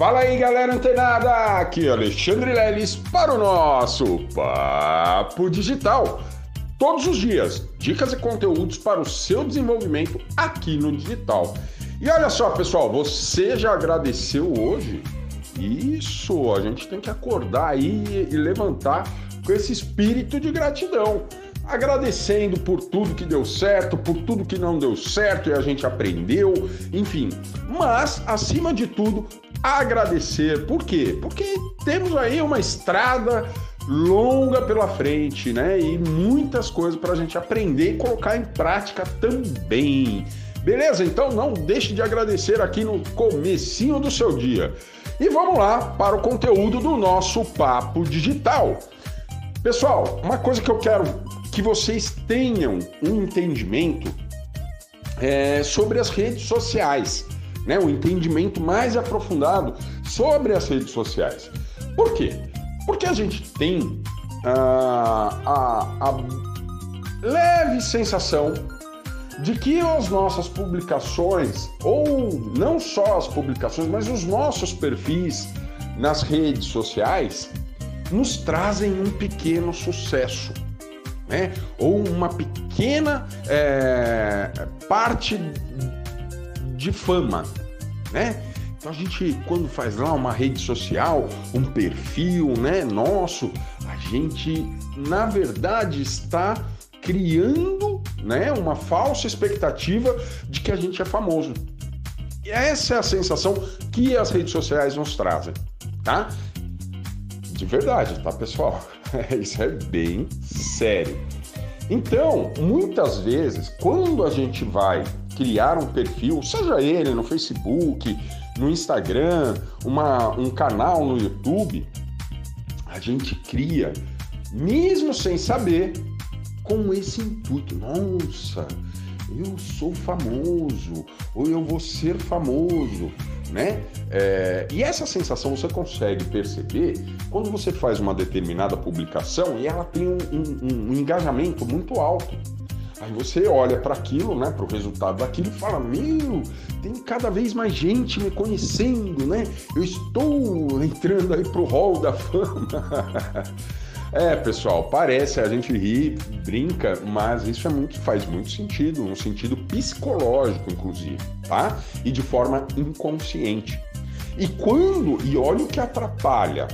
Fala aí, galera antenada! Aqui é Alexandre Leles para o nosso Papo Digital. Todos os dias, dicas e conteúdos para o seu desenvolvimento aqui no digital. E olha só, pessoal, você já agradeceu hoje? Isso, a gente tem que acordar aí e levantar com esse espírito de gratidão agradecendo por tudo que deu certo, por tudo que não deu certo e a gente aprendeu, enfim. Mas, acima de tudo, agradecer. Por quê? Porque temos aí uma estrada longa pela frente, né? E muitas coisas para a gente aprender e colocar em prática também. Beleza? Então não deixe de agradecer aqui no comecinho do seu dia. E vamos lá para o conteúdo do nosso papo digital. Pessoal, uma coisa que eu quero que vocês tenham um entendimento é, sobre as redes sociais né, um entendimento mais aprofundado sobre as redes sociais. Por quê? Porque a gente tem a, a, a leve sensação de que as nossas publicações, ou não só as publicações, mas os nossos perfis nas redes sociais, nos trazem um pequeno sucesso, né? ou uma pequena é, parte de fama, né? Então a gente, quando faz lá uma rede social, um perfil, né, nosso, a gente, na verdade, está criando, né, uma falsa expectativa de que a gente é famoso. E essa é a sensação que as redes sociais nos trazem, tá? De verdade, tá, pessoal? Isso é bem sério. Então, muitas vezes, quando a gente vai criar um perfil, seja ele no Facebook, no Instagram, uma, um canal no YouTube, a gente cria, mesmo sem saber, com esse intuito. Nossa, eu sou famoso, ou eu vou ser famoso, né? É, e essa sensação você consegue perceber quando você faz uma determinada publicação e ela tem um, um, um engajamento muito alto. Aí você olha para aquilo, né, para o resultado daquilo e fala: Meu, tem cada vez mais gente me conhecendo, né? Eu estou entrando aí pro hall da fama. é, pessoal, parece, a gente ri, brinca, mas isso é muito, faz muito sentido, um sentido psicológico, inclusive, tá? E de forma inconsciente. E quando, e olha o que atrapalha,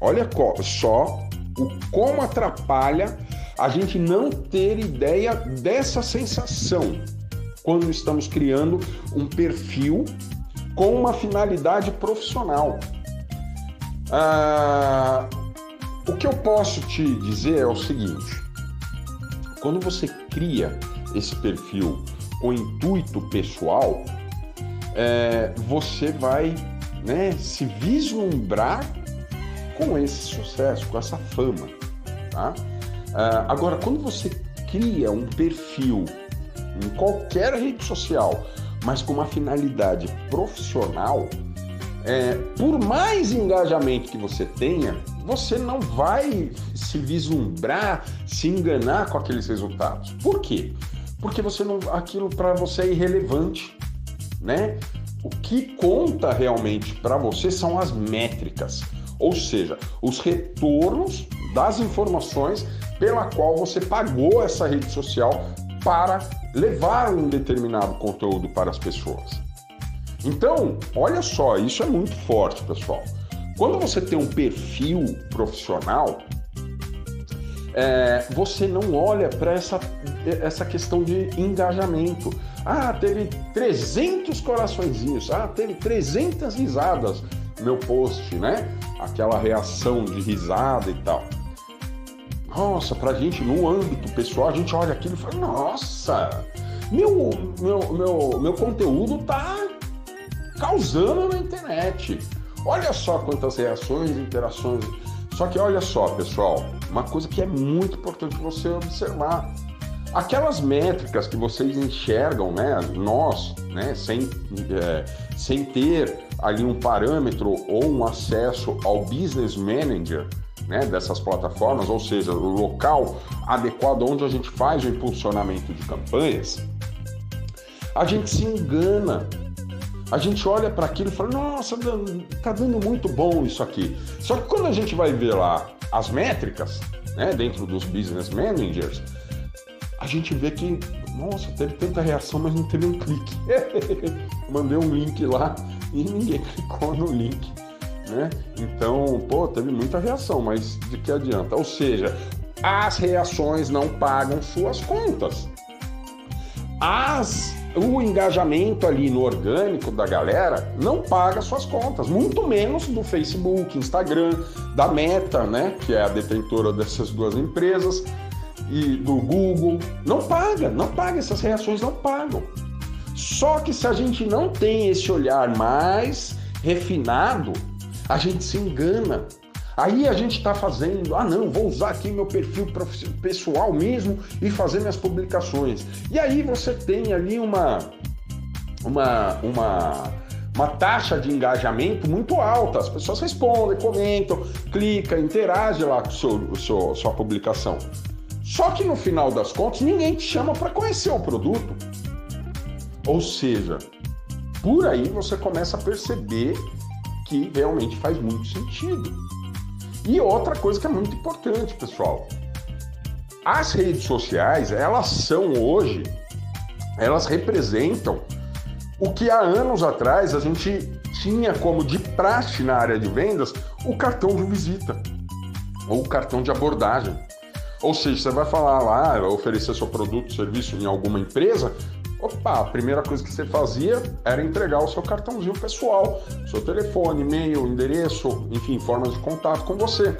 olha só o como atrapalha a gente não ter ideia dessa sensação quando estamos criando um perfil com uma finalidade profissional. Ah, o que eu posso te dizer é o seguinte: quando você cria esse perfil com intuito pessoal, é, você vai né, se vislumbrar com esse sucesso, com essa fama. Tá? Uh, agora, quando você cria um perfil em qualquer rede social, mas com uma finalidade profissional, é, por mais engajamento que você tenha, você não vai se vislumbrar, se enganar com aqueles resultados. Por quê? Porque você não, aquilo para você é irrelevante, né? O que conta realmente para você são as métricas, ou seja, os retornos das informações pela qual você pagou essa rede social para levar um determinado conteúdo para as pessoas. Então, olha só, isso é muito forte, pessoal. Quando você tem um perfil profissional, é, você não olha para essa, essa questão de engajamento. Ah, teve 300 coraçõezinhos, ah, teve 300 risadas no meu post, né? Aquela reação de risada e tal. Nossa, pra gente, no âmbito pessoal, a gente olha aquilo e fala, nossa, meu, meu, meu, meu conteúdo tá causando na internet. Olha só quantas reações, interações. Só que olha só, pessoal, uma coisa que é muito importante você observar. Aquelas métricas que vocês enxergam, né, nós, né, sem, é, sem ter ali um parâmetro ou um acesso ao Business Manager, né, dessas plataformas, ou seja, o local adequado onde a gente faz o impulsionamento de campanhas, a gente se engana. A gente olha para aquilo e fala: nossa, tá dando muito bom isso aqui. Só que quando a gente vai ver lá as métricas, né, dentro dos business managers, a gente vê que, nossa, teve tanta reação, mas não teve um clique. Mandei um link lá e ninguém clicou no link. Né? Então, pô, teve muita reação, mas de que adianta? Ou seja, as reações não pagam suas contas. As o engajamento ali no orgânico da galera não paga suas contas, muito menos do Facebook, Instagram, da Meta, né, que é a detentora dessas duas empresas, e do Google. Não paga, não paga, essas reações não pagam. Só que se a gente não tem esse olhar mais refinado, a gente se engana. Aí a gente está fazendo, ah não, vou usar aqui meu perfil pessoal mesmo e fazer minhas publicações. E aí você tem ali uma, uma, uma, uma taxa de engajamento muito alta. As pessoas respondem, comentam, clicam, interagem lá com seu, seu, sua publicação. Só que no final das contas, ninguém te chama para conhecer o produto. Ou seja, por aí você começa a perceber que realmente faz muito sentido. E outra coisa que é muito importante, pessoal. As redes sociais, elas são hoje, elas representam o que há anos atrás a gente tinha como de praxe na área de vendas o cartão de visita ou o cartão de abordagem. Ou seja, você vai falar lá, oferecer seu produto, serviço em alguma empresa, Opa, a primeira coisa que você fazia era entregar o seu cartãozinho pessoal, seu telefone, e-mail, endereço, enfim, formas de contato com você.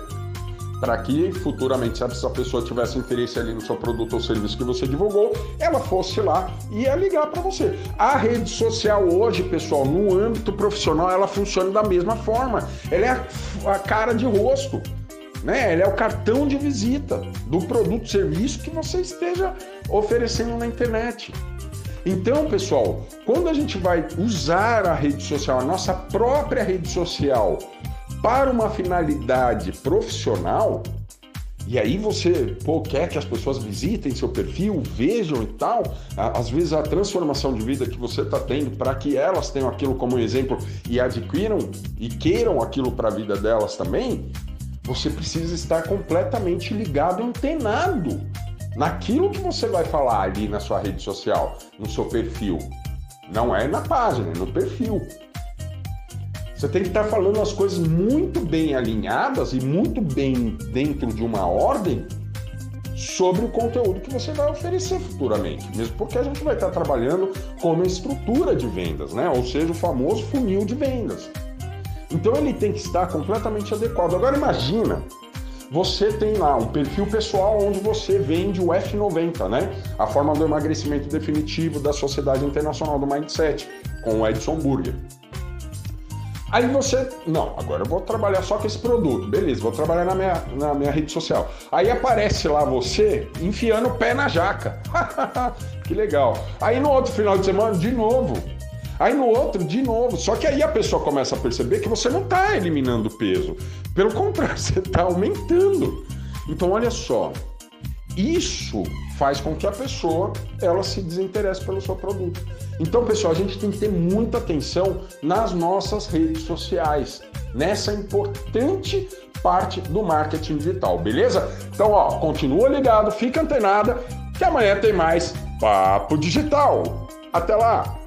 Para que futuramente, se essa pessoa tivesse interesse ali no seu produto ou serviço que você divulgou, ela fosse lá e ia ligar para você. A rede social hoje, pessoal, no âmbito profissional, ela funciona da mesma forma. Ela é a, cara de rosto. Né? Ele é o cartão de visita do produto, serviço que você esteja oferecendo na internet. Então, pessoal, quando a gente vai usar a rede social, a nossa própria rede social, para uma finalidade profissional, e aí você pô, quer que as pessoas visitem seu perfil, vejam e tal, às vezes a transformação de vida que você está tendo para que elas tenham aquilo como exemplo e adquiram e queiram aquilo para a vida delas também, você precisa estar completamente ligado, antenado naquilo que você vai falar ali na sua rede social, no seu perfil. Não é na página, é no perfil. Você tem que estar falando as coisas muito bem alinhadas e muito bem dentro de uma ordem sobre o conteúdo que você vai oferecer futuramente, mesmo porque a gente vai estar trabalhando com uma estrutura de vendas, né? Ou seja, o famoso funil de vendas. Então ele tem que estar completamente adequado. Agora imagina você tem lá um perfil pessoal onde você vende o F90, né? A forma do emagrecimento definitivo da Sociedade Internacional do Mindset, com o Edson Burger. Aí você, não, agora eu vou trabalhar só com esse produto, beleza, vou trabalhar na minha, na minha rede social. Aí aparece lá você enfiando o pé na jaca. que legal. Aí no outro final de semana, de novo, Aí no outro, de novo. Só que aí a pessoa começa a perceber que você não está eliminando peso. Pelo contrário, você está aumentando. Então, olha só. Isso faz com que a pessoa ela se desinteresse pelo seu produto. Então, pessoal, a gente tem que ter muita atenção nas nossas redes sociais, nessa importante parte do marketing digital, beleza? Então, ó, continua ligado, fica antenada, que amanhã tem mais Papo Digital. Até lá!